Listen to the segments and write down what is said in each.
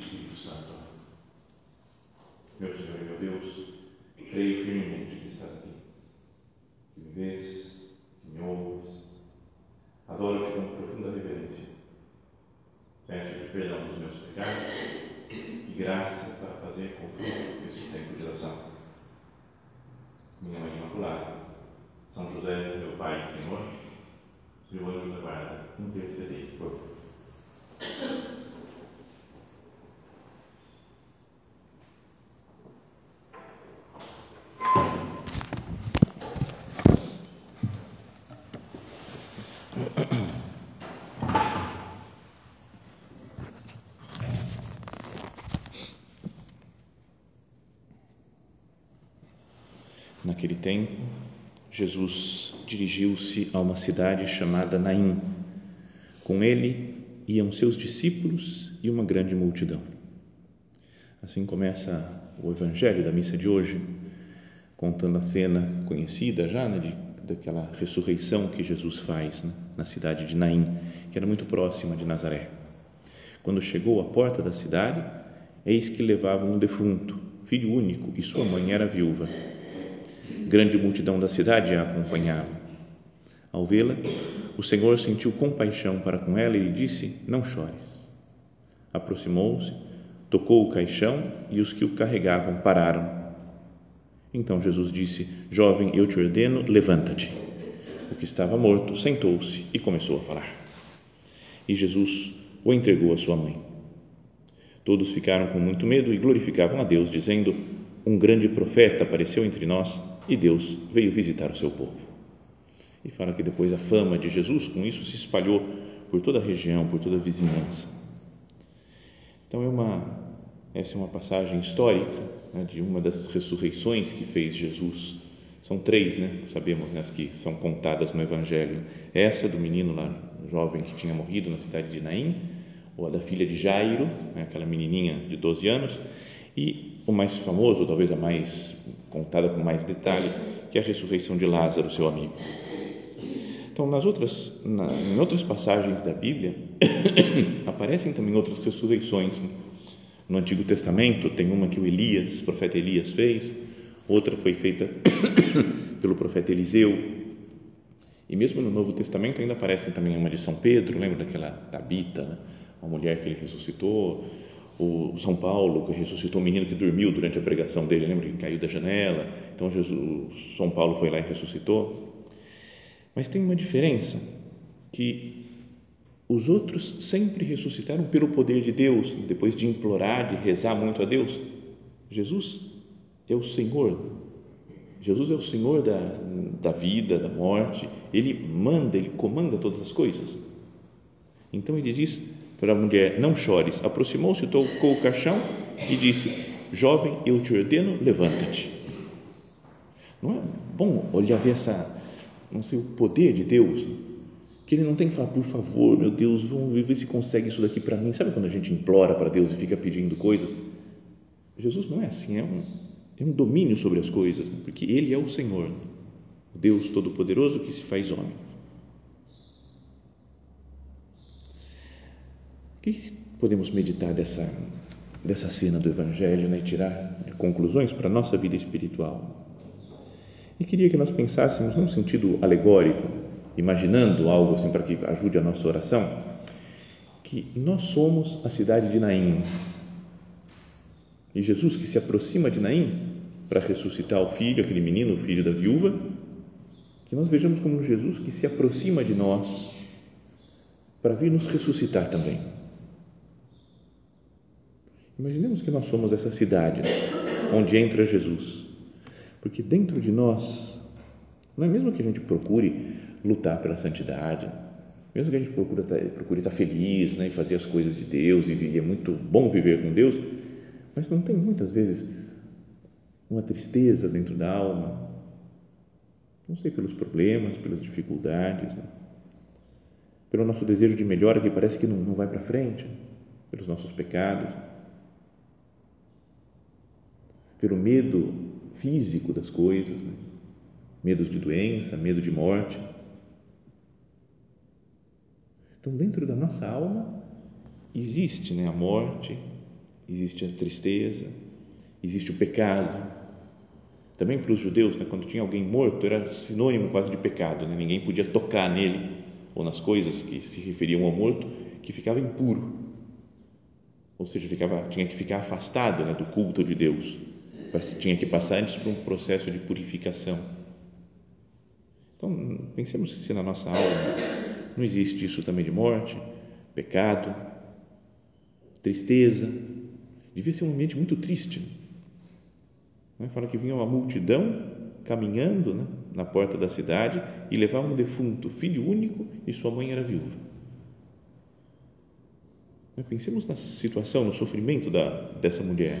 Pai, do Filho e do Espírito Santo. Meu Senhor e meu Deus, creio firmemente que estás aqui, que me vês, que me ouves. Adoro-te com profunda reverência. Peço-te perdão dos meus pecados e graça para fazer com fruto esse tempo de oração. Minha Mãe Imaculada, São José, meu Pai e Senhor, meu anjo da guarda, intercedei por mim. Naquele tempo, Jesus dirigiu-se a uma cidade chamada Naim. Com ele iam seus discípulos e uma grande multidão. Assim começa o evangelho da missa de hoje, contando a cena conhecida já né, de, daquela ressurreição que Jesus faz né, na cidade de Naim, que era muito próxima de Nazaré. Quando chegou à porta da cidade, eis que levavam um defunto, filho único, e sua mãe era viúva Grande multidão da cidade a acompanhava. Ao vê-la, o Senhor sentiu compaixão para com ela e disse: Não chores. Aproximou-se, tocou o caixão e os que o carregavam pararam. Então Jesus disse: Jovem, eu te ordeno, levanta-te. O que estava morto sentou-se e começou a falar. E Jesus o entregou à sua mãe. Todos ficaram com muito medo e glorificavam a Deus, dizendo: Um grande profeta apareceu entre nós e Deus veio visitar o seu povo. E fala que depois a fama de Jesus com isso se espalhou por toda a região, por toda a vizinhança. Então é uma essa é uma passagem histórica né, de uma das ressurreições que fez Jesus. São três, né? Sabemos né, as que são contadas no Evangelho. Essa do menino lá, jovem que tinha morrido na cidade de Naim, ou a da filha de Jairo, né, aquela menininha de 12 anos, e o mais famoso, talvez a mais contada com mais detalhe, que é a ressurreição de Lázaro, seu amigo. Então, nas outras, na, em outras passagens da Bíblia, aparecem também outras ressurreições. No Antigo Testamento, tem uma que o Elias, o profeta Elias, fez, outra foi feita pelo profeta Eliseu. E mesmo no Novo Testamento ainda aparece também uma de São Pedro, lembra daquela Tabita, né? uma mulher que ele ressuscitou, o São Paulo, que ressuscitou um menino que dormiu durante a pregação dele, lembra que caiu da janela? Então Jesus, São Paulo foi lá e ressuscitou. Mas tem uma diferença que os outros sempre ressuscitaram pelo poder de Deus, depois de implorar, de rezar muito a Deus. Jesus é o Senhor. Jesus é o Senhor da, da vida, da morte. Ele manda, ele comanda todas as coisas. Então ele diz para a mulher: Não chores. Aproximou-se, tocou o caixão e disse: Jovem, eu te ordeno, levanta-te. Não é bom olhar ver essa, não sei, o poder de Deus? Que ele não tem que falar, por favor, meu Deus, vamos ver se consegue isso daqui para mim. Sabe quando a gente implora para Deus e fica pedindo coisas? Jesus não é assim, é um, é um domínio sobre as coisas, né? porque Ele é o Senhor, o Deus Todo-Poderoso que se faz homem. O que podemos meditar dessa, dessa cena do Evangelho né, e tirar conclusões para a nossa vida espiritual? E queria que nós pensássemos num sentido alegórico, imaginando algo assim para que ajude a nossa oração, que nós somos a cidade de Naim. E Jesus que se aproxima de Naim para ressuscitar o filho, aquele menino, o filho da viúva, que nós vejamos como Jesus que se aproxima de nós para vir nos ressuscitar também Imaginemos que nós somos essa cidade onde entra Jesus, porque dentro de nós, não é mesmo que a gente procure lutar pela santidade, mesmo que a gente procure estar, procure estar feliz né, e fazer as coisas de Deus, e é muito bom viver com Deus, mas não tem muitas vezes uma tristeza dentro da alma, não sei, pelos problemas, pelas dificuldades, né? pelo nosso desejo de melhora que parece que não, não vai para frente, pelos nossos pecados pelo medo físico das coisas, né? medo de doença, medo de morte. Então, dentro da nossa alma existe né, a morte, existe a tristeza, existe o pecado. Também para os judeus, né, quando tinha alguém morto, era sinônimo quase de pecado, né? ninguém podia tocar nele ou nas coisas que se referiam ao morto, que ficava impuro. Ou seja, ficava, tinha que ficar afastado né, do culto de Deus, tinha que passar antes por um processo de purificação. Então, pensemos se na nossa alma não existe isso também de morte, pecado, tristeza. Devia ser um ambiente muito triste. Né? Fala que vinha uma multidão caminhando né, na porta da cidade e levava um defunto, filho único, e sua mãe era viúva. Pensemos na situação, no sofrimento da, dessa mulher,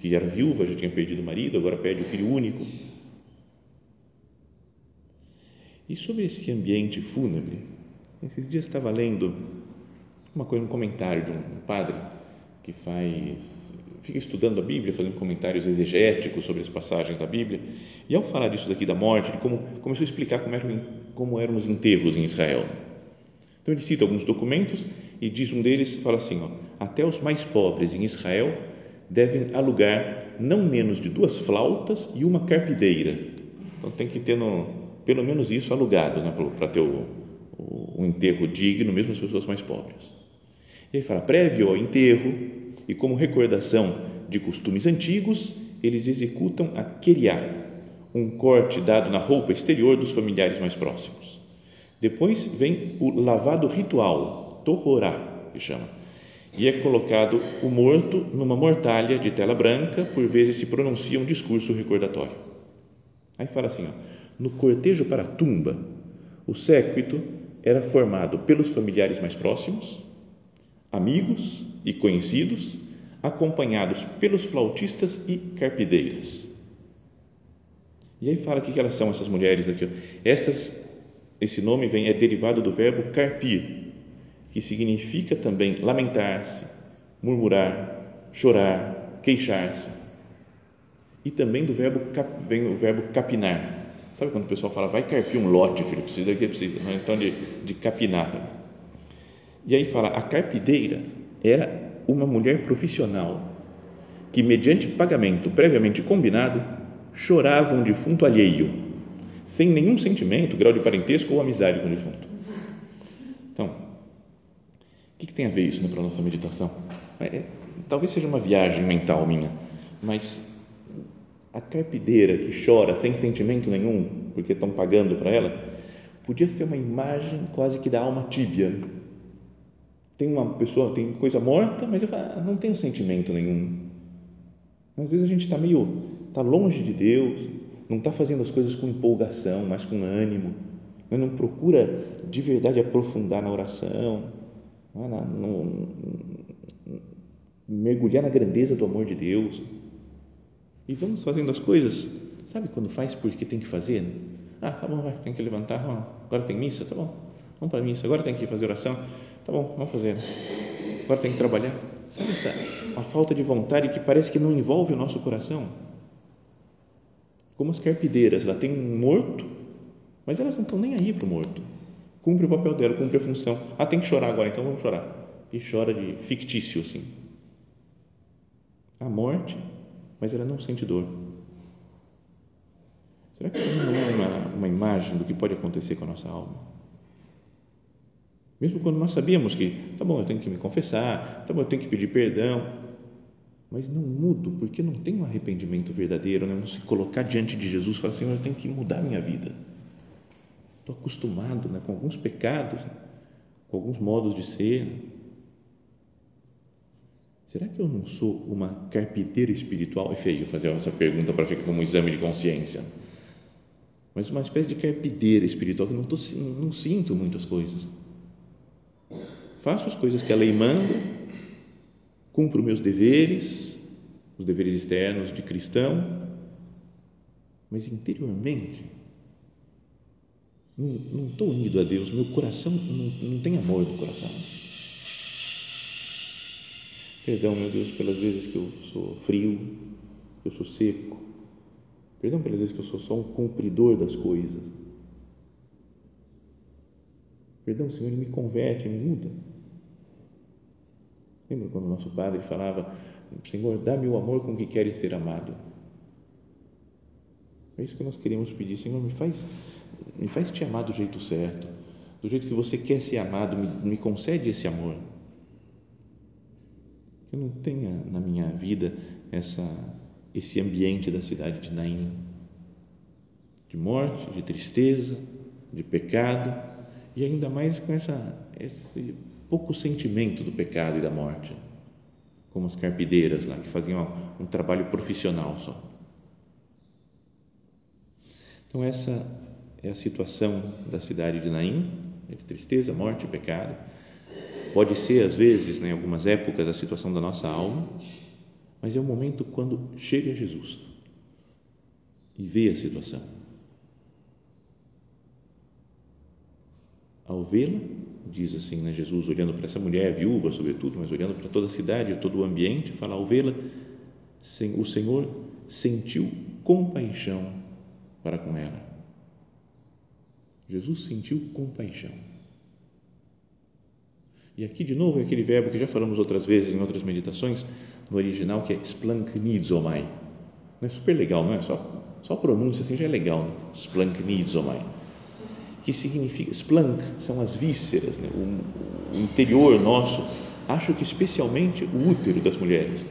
que era viúva, já tinha perdido o marido, agora perde o filho único E sobre esse ambiente fúnebre, esses dias estava lendo uma coisa, um comentário de um padre que faz, fica estudando a Bíblia, fazendo comentários exegéticos sobre as passagens da Bíblia, e ao falar disso daqui da morte, de como começou a explicar como eram, como eram os enterros em Israel. Então ele cita alguns documentos e diz um deles, fala assim, ó, até os mais pobres em Israel devem alugar não menos de duas flautas e uma carpideira. Então tem que ter no, pelo menos isso alugado, né, para ter o, o, um enterro digno, mesmo as pessoas mais pobres. E fala, prévio ao enterro e como recordação de costumes antigos, eles executam a keriá, um corte dado na roupa exterior dos familiares mais próximos. Depois vem o lavado ritual, tororá, que chama, e é colocado o morto numa mortalha de tela branca, por vezes se pronuncia um discurso recordatório. Aí fala assim, ó, no cortejo para a tumba, o séquito era formado pelos familiares mais próximos, amigos e conhecidos, acompanhados pelos flautistas e carpideiras. E aí fala o que elas são essas mulheres aqui. Estas, esse nome vem é derivado do verbo carpir, que significa também lamentar-se, murmurar, chorar, queixar-se. E também do verbo vem o verbo capinar, Sabe quando o pessoal fala, vai carpir um lote, filho, que precisa, né? então de, de capinar. E aí fala, a carpideira era uma mulher profissional que, mediante pagamento previamente combinado, chorava um defunto alheio, sem nenhum sentimento, grau de parentesco ou amizade com o defunto. Que, que tem a ver isso né, para a nossa meditação? É, é, talvez seja uma viagem mental minha, mas a carpideira que chora sem sentimento nenhum, porque estão pagando para ela, podia ser uma imagem quase que da alma tíbia. Tem uma pessoa, tem coisa morta, mas eu falo, não tem sentimento nenhum. Às vezes a gente está meio, está longe de Deus, não está fazendo as coisas com empolgação, mas com ânimo, não procura de verdade aprofundar na oração, não, não, mergulhar na grandeza do amor de Deus e vamos fazendo as coisas, sabe quando faz porque tem que fazer? Ah, tá bom, vai, tem que levantar, agora tem missa, tá bom, vamos para a missa, agora tem que fazer oração, tá bom, vamos fazer, agora tem que trabalhar. Sabe essa a falta de vontade que parece que não envolve o nosso coração? Como as carpideiras, ela tem um morto, mas elas não estão nem aí para o morto. Cumpre o papel dela, cumpre a função. Ah, tem que chorar agora, então vamos chorar. E chora de fictício assim. A morte mas ela não sente dor. Será que isso não é uma, uma imagem do que pode acontecer com a nossa alma? Mesmo quando nós sabíamos que, tá bom, eu tenho que me confessar, tá bom, eu tenho que pedir perdão, mas não mudo porque não tem um arrependimento verdadeiro, né? não se colocar diante de Jesus e falar, Senhor, eu tenho que mudar minha vida. Estou acostumado né, com alguns pecados, com alguns modos de ser, Será que eu não sou uma carpinteira espiritual? É feio fazer essa pergunta para ficar como um exame de consciência. Mas uma espécie de carpinteira espiritual que não, tô, não sinto muitas coisas. Faço as coisas que a lei manda, cumpro meus deveres, os deveres externos de cristão, mas interiormente não estou unido a Deus, meu coração não, não tem amor no coração Perdão, meu Deus, pelas vezes que eu sou frio, que eu sou seco. Perdão pelas vezes que eu sou só um cumpridor das coisas. Perdão, Senhor, me converte, me muda. Lembra quando o nosso padre falava, Senhor, dá-me o amor com que queres ser amado. É isso que nós queremos pedir, Senhor, me faz, me faz te amar do jeito certo, do jeito que você quer ser amado, me, me concede esse amor. Que eu não tenha na minha vida essa, esse ambiente da cidade de Naim, de morte, de tristeza, de pecado e ainda mais com essa, esse pouco sentimento do pecado e da morte, como as carpideiras lá que faziam um trabalho profissional só. Então essa é a situação da cidade de Naim, de tristeza, morte pecado. Pode ser às vezes, né, em algumas épocas, a situação da nossa alma, mas é o momento quando chega Jesus e vê a situação Ao vê-la, diz assim, né, Jesus olhando para essa mulher, viúva sobretudo, mas olhando para toda a cidade, todo o ambiente, fala: ao vê-la, o Senhor sentiu compaixão para com ela. Jesus sentiu compaixão. E aqui de novo é aquele verbo que já falamos outras vezes em outras meditações, no original, que é splanknizomai. É super legal, não é? Só, só a pronúncia assim já é legal, né? splanknizomai que significa splank, são as vísceras, né? o, o, interior nosso, acho que especialmente o útero das mulheres.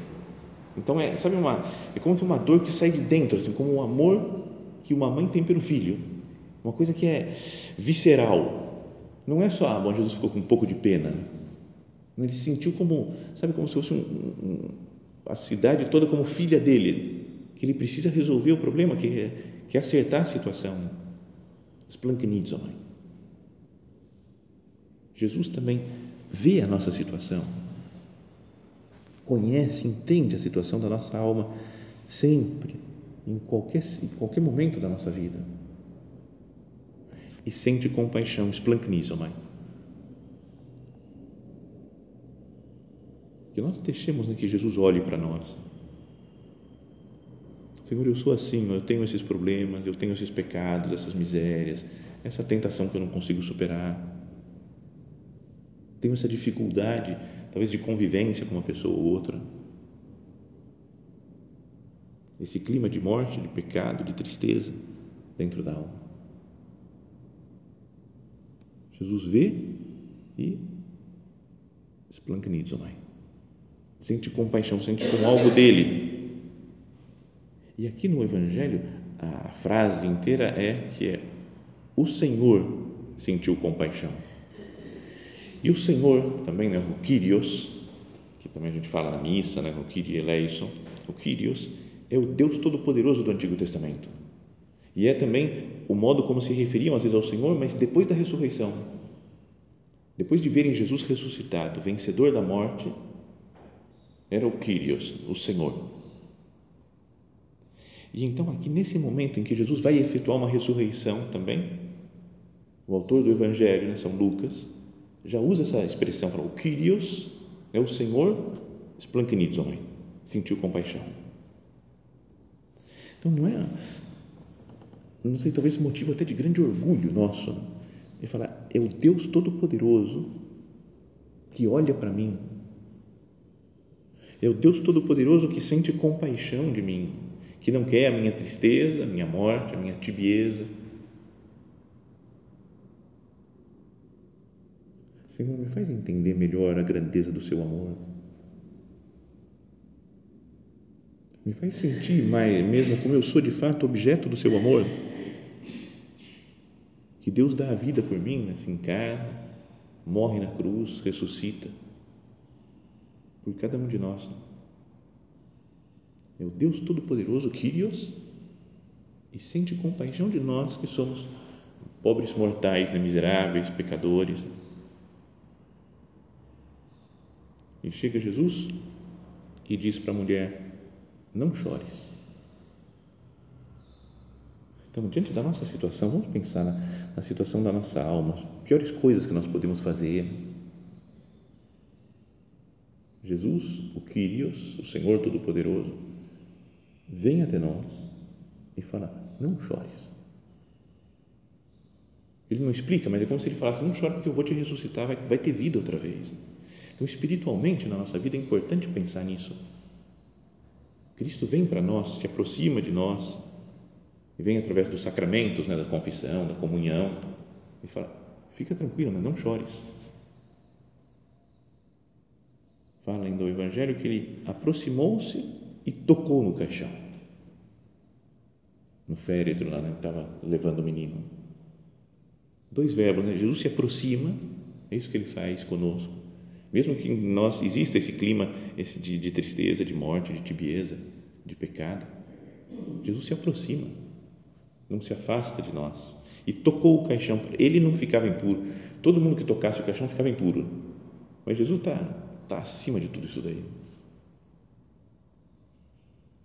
Então é, sabe uma, é como que uma dor que sai de dentro, assim, como um amor que uma mãe tem pelo filho, uma coisa que é visceral. Não é só, ah, bom, Jesus ficou com um pouco de pena. Ele sentiu como, sabe, como se fosse um, um, a cidade toda como filha dele, que ele precisa resolver o problema, que é, que é acertar a situação mãe. Jesus também vê a nossa situação, conhece, entende a situação da nossa alma sempre, em qualquer, em qualquer momento da nossa vida. E sente compaixão, mãe. Que nós deixemos né, que Jesus olhe para nós Senhor, eu sou assim, eu tenho esses problemas, eu tenho esses pecados, essas misérias, essa tentação que eu não consigo superar. Tenho essa dificuldade, talvez, de convivência com uma pessoa ou outra. Esse clima de morte, de pecado, de tristeza dentro da alma. Jesus vê e mãe. Sente compaixão, sente como algo dele e aqui no Evangelho, a frase inteira é que é o Senhor sentiu compaixão. E o Senhor também, né, o Kyrios, que também a gente fala na missa, né, o Kyrie eleison, o Kyrios é o Deus Todo-Poderoso do Antigo Testamento. E é também o modo como se referiam às vezes ao Senhor, mas depois da ressurreição. Depois de verem Jesus ressuscitado, vencedor da morte, era o Kyrios, o Senhor. E então, aqui nesse momento em que Jesus vai efetuar uma ressurreição também, o autor do Evangelho, né, São Lucas, já usa essa expressão, fala, o Kyrios é o Senhor splanknizomai, sentiu compaixão. Então, não é, não sei, talvez motivo até de grande orgulho nosso, né? ele fala, é o Deus Todo-Poderoso que olha para mim, é o Deus Todo-Poderoso que sente compaixão de mim, que não quer a minha tristeza, a minha morte, a minha tibieza. Senhor, me faz entender melhor a grandeza do seu amor. Me faz sentir mais, mesmo como eu sou de fato objeto do seu amor. Que Deus dá a vida por mim, né? se encarna, morre na cruz, ressuscita por cada um de nós. É o Deus Todo-Poderoso, Kyrios, e sente compaixão de nós que somos pobres mortais, né, miseráveis, pecadores. E chega Jesus e diz para a mulher: Não chores. Então, diante da nossa situação, vamos pensar na, na situação da nossa alma, piores coisas que nós podemos fazer. Jesus, o Kyrios, o Senhor Todo-Poderoso, vem até nós e fala: Não chores. Ele não explica, mas é como se ele falasse: não chora porque eu vou te ressuscitar, vai, vai ter vida outra vez. Então, espiritualmente, na nossa vida, é importante pensar nisso. Cristo vem para nós, se aproxima de nós, e vem através dos sacramentos, né, da confissão, da comunhão, e fala: fica tranquilo, né, não chores. Fala ainda o Evangelho que ele aproximou-se e tocou no caixão, no féretro lá, né, estava levando o menino. Dois verbos, né? Jesus se aproxima, é isso que ele faz conosco. Mesmo que em nós exista esse clima esse de, de tristeza, de morte, de tibieza, de pecado, Jesus se aproxima, não se afasta de nós e tocou o caixão. Ele não ficava impuro. Todo mundo que tocasse o caixão ficava impuro. Mas Jesus está tá acima de tudo isso daí.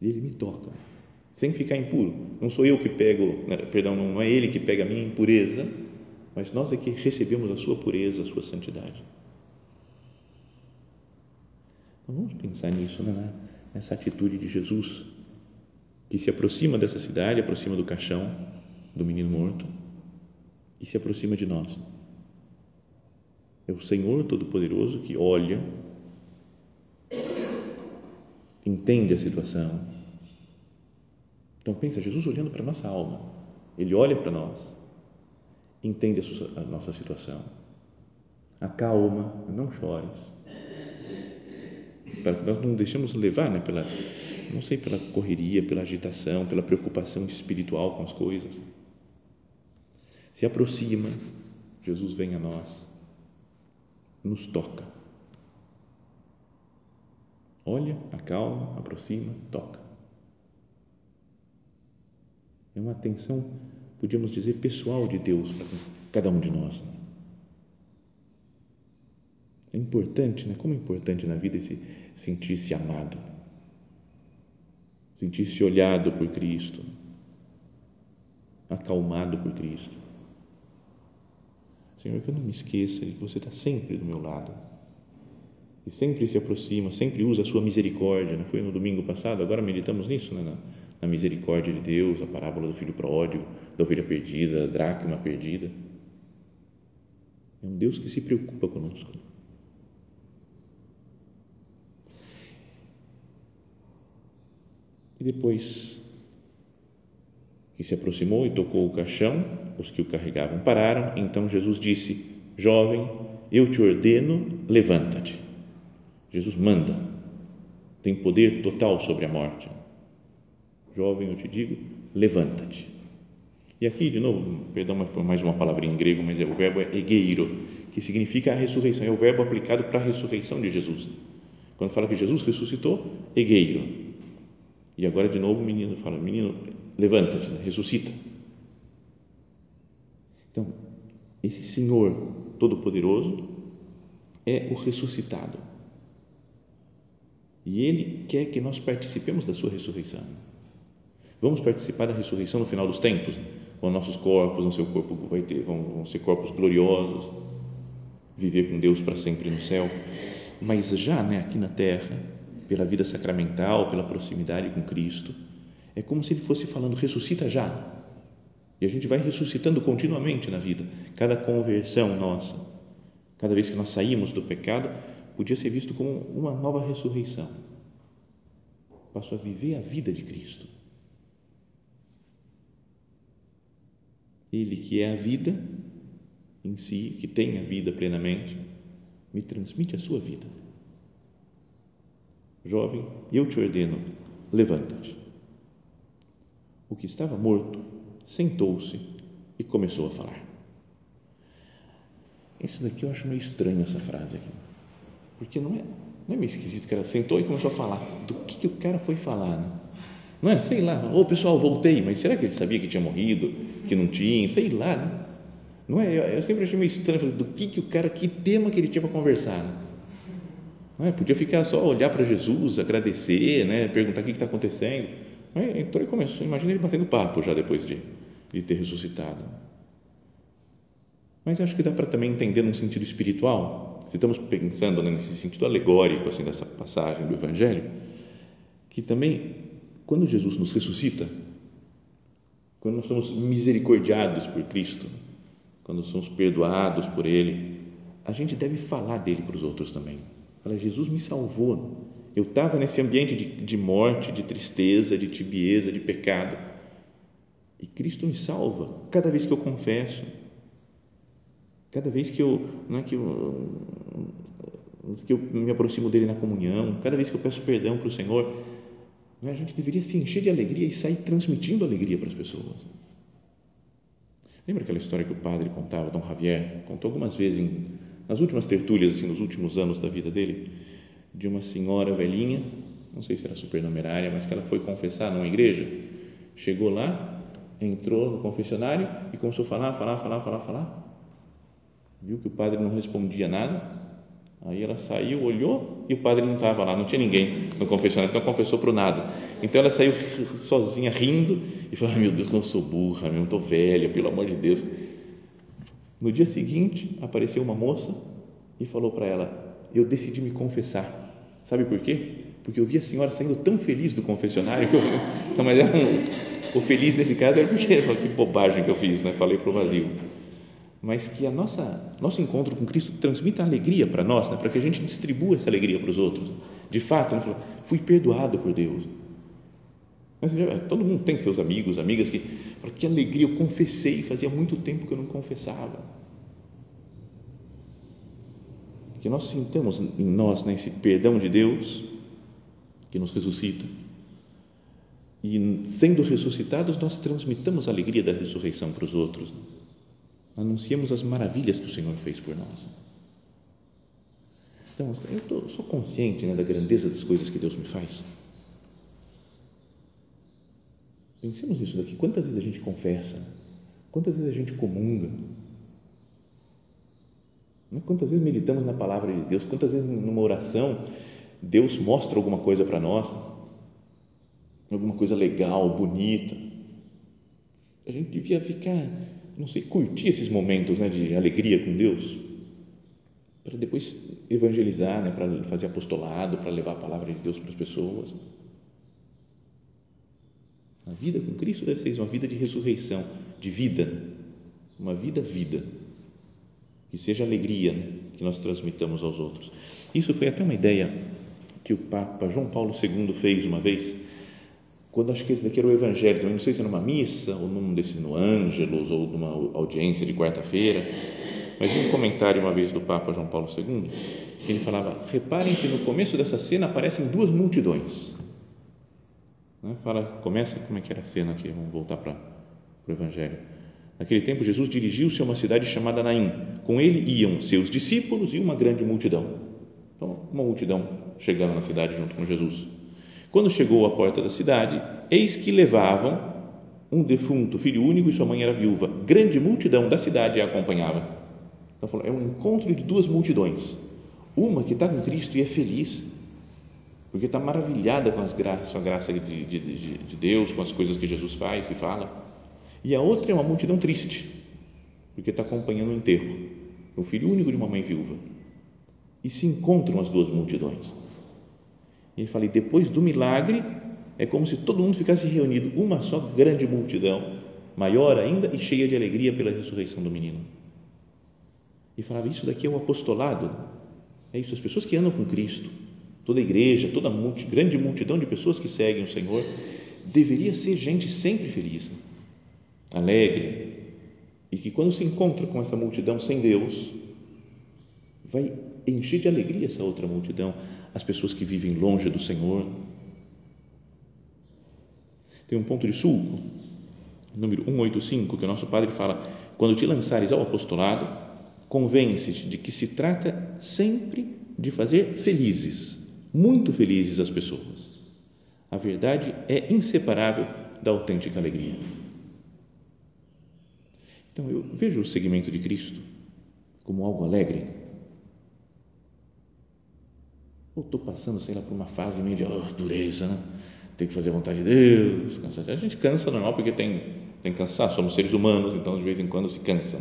E ele me toca, sem ficar impuro. Não sou eu que pego, né, perdão, não é ele que pega a minha impureza, mas nós é que recebemos a sua pureza, a sua santidade. Vamos pensar nisso, né? nessa atitude de Jesus, que se aproxima dessa cidade, aproxima do caixão do menino morto e se aproxima de nós. É o Senhor Todo-Poderoso que olha, entende a situação. Então pensa, Jesus olhando para a nossa alma, Ele olha para nós, entende a nossa situação, acalma, não chores, para que nós não deixemos levar né, pela, não sei, pela correria, pela agitação, pela preocupação espiritual com as coisas. Se aproxima, Jesus vem a nós, nos toca. Olha, acalma, aproxima, toca. É uma atenção, podíamos dizer, pessoal de Deus para cada um de nós. Né? É importante, né? Como é importante na vida esse sentir-se amado, sentir-se olhado por Cristo, acalmado por Cristo. Senhor, que eu não me esqueça de que você está sempre do meu lado e sempre se aproxima, sempre usa a sua misericórdia. Não foi no domingo passado? Agora meditamos nisso, né? na, na misericórdia de Deus, a parábola do filho pródigo, da ovelha perdida, da dracma perdida. É um Deus que se preocupa conosco. Depois que se aproximou e tocou o caixão, os que o carregavam pararam. Então Jesus disse: Jovem, eu te ordeno, levanta-te. Jesus manda, tem poder total sobre a morte. Jovem, eu te digo, levanta-te. E aqui, de novo, perdão por mais uma palavrinha em grego, mas é, o verbo é egeiro, que significa a ressurreição, é o verbo aplicado para a ressurreição de Jesus. Quando fala que Jesus ressuscitou, egeiro, e agora de novo o menino fala: Menino, levanta-te, né? ressuscita. Então, esse Senhor Todo-Poderoso é o ressuscitado. E Ele quer que nós participemos da Sua ressurreição. Vamos participar da ressurreição no final dos tempos, com nossos corpos, no seu corpo vai ter, vão ser corpos gloriosos, viver com Deus para sempre no céu. Mas já né, aqui na terra, pela vida sacramental, pela proximidade com Cristo. É como se ele fosse falando: ressuscita já. E a gente vai ressuscitando continuamente na vida. Cada conversão nossa, cada vez que nós saímos do pecado, podia ser visto como uma nova ressurreição. Passo a viver a vida de Cristo. Ele que é a vida em si, que tem a vida plenamente, me transmite a sua vida Jovem, eu te ordeno, levanta-te. O que estava morto sentou-se e começou a falar. Isso daqui eu acho meio estranho essa frase aqui, porque não é, não é meio esquisito que ela sentou e começou a falar. Do que, que o cara foi falar, né? Não é? Sei lá, ô pessoal, voltei, mas será que ele sabia que tinha morrido, que não tinha? Sei lá, né? Não é? Eu, eu sempre achei meio estranho, falei, do que, que o cara, que tema que ele tinha para conversar, né? Não é? Podia ficar só olhar para Jesus, agradecer, né? perguntar o que está acontecendo. É? Então ele começou, imagina ele batendo papo já depois de, de ter ressuscitado. Mas acho que dá para também entender num sentido espiritual, se estamos pensando né, nesse sentido alegórico assim dessa passagem do Evangelho, que também quando Jesus nos ressuscita, quando nós somos misericordiados por Cristo, quando somos perdoados por Ele, a gente deve falar dele para os outros também. Fala, Jesus me salvou. Eu estava nesse ambiente de, de morte, de tristeza, de tibieza, de pecado. E Cristo me salva cada vez que eu confesso, cada vez que eu, não é que eu, que eu me aproximo dele na comunhão, cada vez que eu peço perdão para o Senhor, é? a gente deveria se encher de alegria e sair transmitindo alegria para as pessoas. Lembra aquela história que o padre contava, Dom Javier, contou algumas vezes em, nas últimas tertúlias, assim, nos últimos anos da vida dele, de uma senhora velhinha, não sei se era supernumerária, mas que ela foi confessar numa igreja, chegou lá, entrou no confessionário e começou a falar, falar, falar, falar, falar, viu que o padre não respondia nada, Aí ela saiu, olhou e o padre não estava lá, não tinha ninguém no confessionário, então confessou para o nada. Então ela saiu sozinha, rindo, e falou: meu Deus, como eu sou burra, eu estou velha, pelo amor de Deus. No dia seguinte, apareceu uma moça e falou para ela: Eu decidi me confessar. Sabe por quê? Porque eu vi a senhora saindo tão feliz do confessionário que eu não, mas era um, o feliz nesse caso era porque que bobagem que eu fiz, né? Falei para o vazio mas que a nossa nosso encontro com Cristo transmita alegria para nós, né? para que a gente distribua essa alegria para os outros. De fato, fala, fui perdoado por Deus. Mas, todo mundo tem seus amigos, amigas que, que alegria, eu confessei, fazia muito tempo que eu não confessava. Que nós sintamos em nós né, esse perdão de Deus que nos ressuscita. E sendo ressuscitados, nós transmitamos a alegria da ressurreição para os outros anunciemos as maravilhas que o Senhor fez por nós. Então, eu tô, sou consciente né, da grandeza das coisas que Deus me faz. Pensemos nisso daqui. Quantas vezes a gente confessa? Quantas vezes a gente comunga? Né, quantas vezes meditamos na palavra de Deus? Quantas vezes numa oração Deus mostra alguma coisa para nós? Alguma coisa legal, bonita? A gente devia ficar não sei, curtir esses momentos né, de alegria com Deus, para depois evangelizar, né, para fazer apostolado, para levar a palavra de Deus para as pessoas. A vida com Cristo deve ser uma vida de ressurreição, de vida, uma vida vida, que seja alegria né, que nós transmitamos aos outros. Isso foi até uma ideia que o Papa João Paulo II fez uma vez quando acho que esse daqui era o Evangelho, também não sei se era numa missa ou num desses no Ângelos ou numa audiência de quarta-feira, mas um comentário uma vez do Papa João Paulo II, ele falava: reparem que no começo dessa cena aparecem duas multidões. Né? Fala, começa como é que era a cena aqui? Vamos voltar para o Evangelho. Naquele tempo, Jesus dirigiu-se a uma cidade chamada Naim. Com ele iam seus discípulos e uma grande multidão. Então, uma multidão chegando na cidade junto com Jesus. Quando chegou à porta da cidade, eis que levavam um defunto filho único e sua mãe era viúva. Grande multidão da cidade a acompanhava. Então, é um encontro de duas multidões. Uma que está com Cristo e é feliz, porque está maravilhada com as graças, com a graça de, de, de, de Deus, com as coisas que Jesus faz e fala. E a outra é uma multidão triste, porque está acompanhando o enterro, o filho único de uma mãe viúva. E se encontram as duas multidões. E ele fala, e depois do milagre, é como se todo mundo ficasse reunido, uma só grande multidão, maior ainda e cheia de alegria pela ressurreição do menino. E falava, isso daqui é o apostolado, é isso, as pessoas que andam com Cristo, toda a igreja, toda a multi, grande multidão de pessoas que seguem o Senhor, deveria ser gente sempre feliz, alegre, e que quando se encontra com essa multidão sem Deus, vai encher de alegria essa outra multidão, as pessoas que vivem longe do Senhor. Tem um ponto de sulco, número 185, que o nosso Padre fala: quando te lançares ao apostolado, convence-te de que se trata sempre de fazer felizes, muito felizes as pessoas. A verdade é inseparável da autêntica alegria. Então, eu vejo o seguimento de Cristo como algo alegre ou estou passando, sei lá, por uma fase meio de oh, dureza, né? Tem que fazer a vontade de Deus. A gente cansa normal porque tem, tem cansaço, somos seres humanos, então de vez em quando se cansa.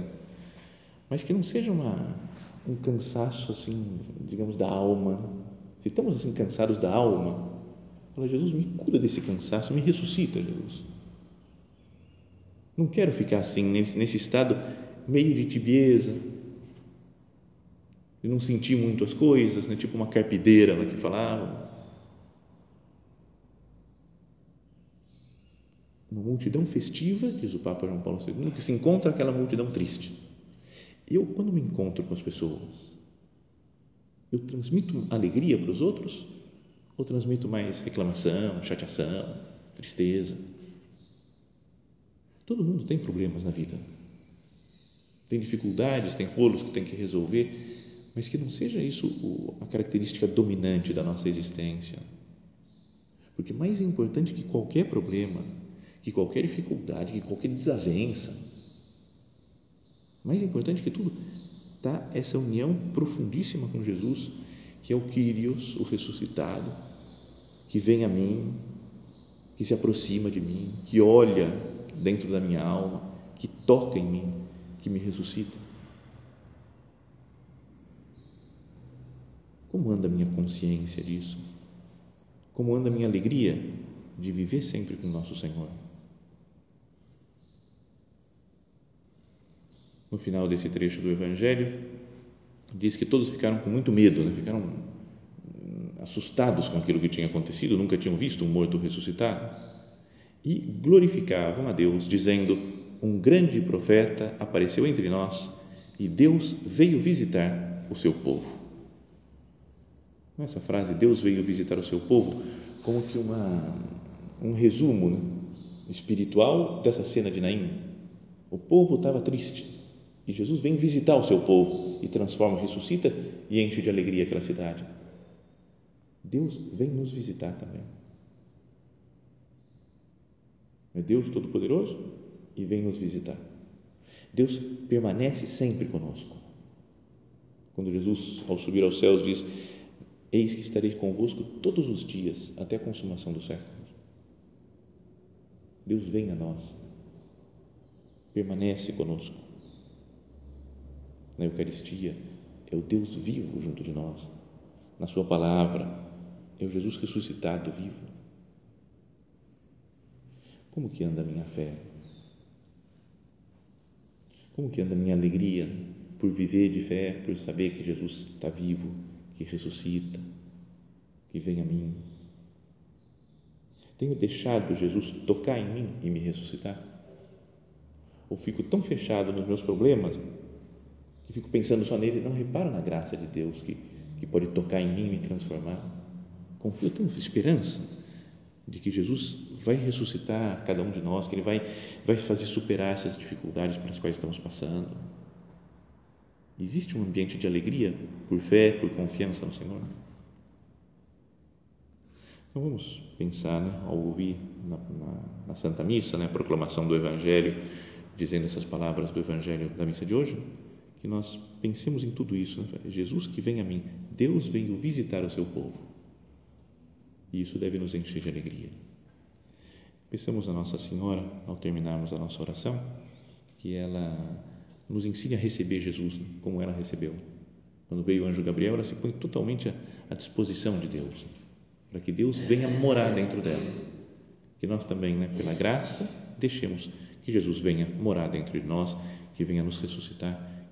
Mas que não seja uma, um cansaço assim, digamos, da alma. Se estamos assim cansados da alma, fala, Jesus, me cura desse cansaço, me ressuscita, Jesus. Não quero ficar assim, nesse, estado meio de tibieza, de não sentir muito as coisas, né? tipo uma carpideira lá que falava. Uma multidão festiva, diz o Papa João Paulo II, que se encontra aquela multidão triste. Eu, quando me encontro com as pessoas, eu transmito alegria para os outros ou transmito mais reclamação, chateação, tristeza? Todo mundo tem problemas na vida. Tem dificuldades, tem rolos que tem que resolver, mas que não seja isso a característica dominante da nossa existência. Porque mais importante que qualquer problema, que qualquer dificuldade, que qualquer desavença, mais importante que tudo, está essa união profundíssima com Jesus, que é o Kyrios, o ressuscitado, que vem a mim, que se aproxima de mim, que olha dentro da minha alma, que toca em mim, que me ressuscita. Como anda a minha consciência disso? Como anda a minha alegria de viver sempre com nosso Senhor? No final desse trecho do Evangelho, diz que todos ficaram com muito medo, né? ficaram hum, assustados com aquilo que tinha acontecido, nunca tinham visto um morto ressuscitado e glorificavam a Deus, dizendo: Um grande profeta apareceu entre nós e Deus veio visitar o seu povo. Essa frase, Deus veio visitar o seu povo, como que uma, um resumo né, espiritual dessa cena de Naim. O povo estava triste e Jesus vem visitar o seu povo e transforma, ressuscita e enche de alegria aquela cidade. Deus vem nos visitar também. É Deus Todo-Poderoso e vem nos visitar. Deus permanece sempre conosco. Quando Jesus, ao subir aos céus, diz: Eis que estarei convosco todos os dias, até a consumação do século. Deus vem a nós, permanece conosco. Na Eucaristia, é o Deus vivo junto de nós. Na Sua palavra, é o Jesus ressuscitado vivo. Como que anda a minha fé? Como que anda a minha alegria por viver de fé, por saber que Jesus está vivo, que ressuscita, que vem a mim. Tenho deixado Jesus tocar em mim e me ressuscitar? Ou fico tão fechado nos meus problemas fico pensando só nele, não reparo na graça de Deus que, que pode tocar em mim e me transformar? Confio, tenho esperança de que Jesus vai ressuscitar cada um de nós, que Ele vai, vai fazer superar essas dificuldades pelas quais estamos passando Existe um ambiente de alegria por fé, por confiança no Senhor? Então vamos pensar, né, ao ouvir na, na, na, Santa Missa, né, a proclamação do Evangelho, dizendo essas palavras do Evangelho da missa de hoje, que nós pensemos em tudo isso. Né? Jesus que vem a mim, Deus veio visitar o seu povo. E isso deve nos encher de alegria. Pensamos a Nossa Senhora, ao terminarmos a nossa oração, que ela nos ensine a receber Jesus né, como ela recebeu. Quando veio o anjo Gabriel, ela se põe totalmente à disposição de Deus, para que Deus venha morar dentro dela. Que nós também, né, pela graça, deixemos que Jesus venha morar dentro de nós, que venha nos ressuscitar,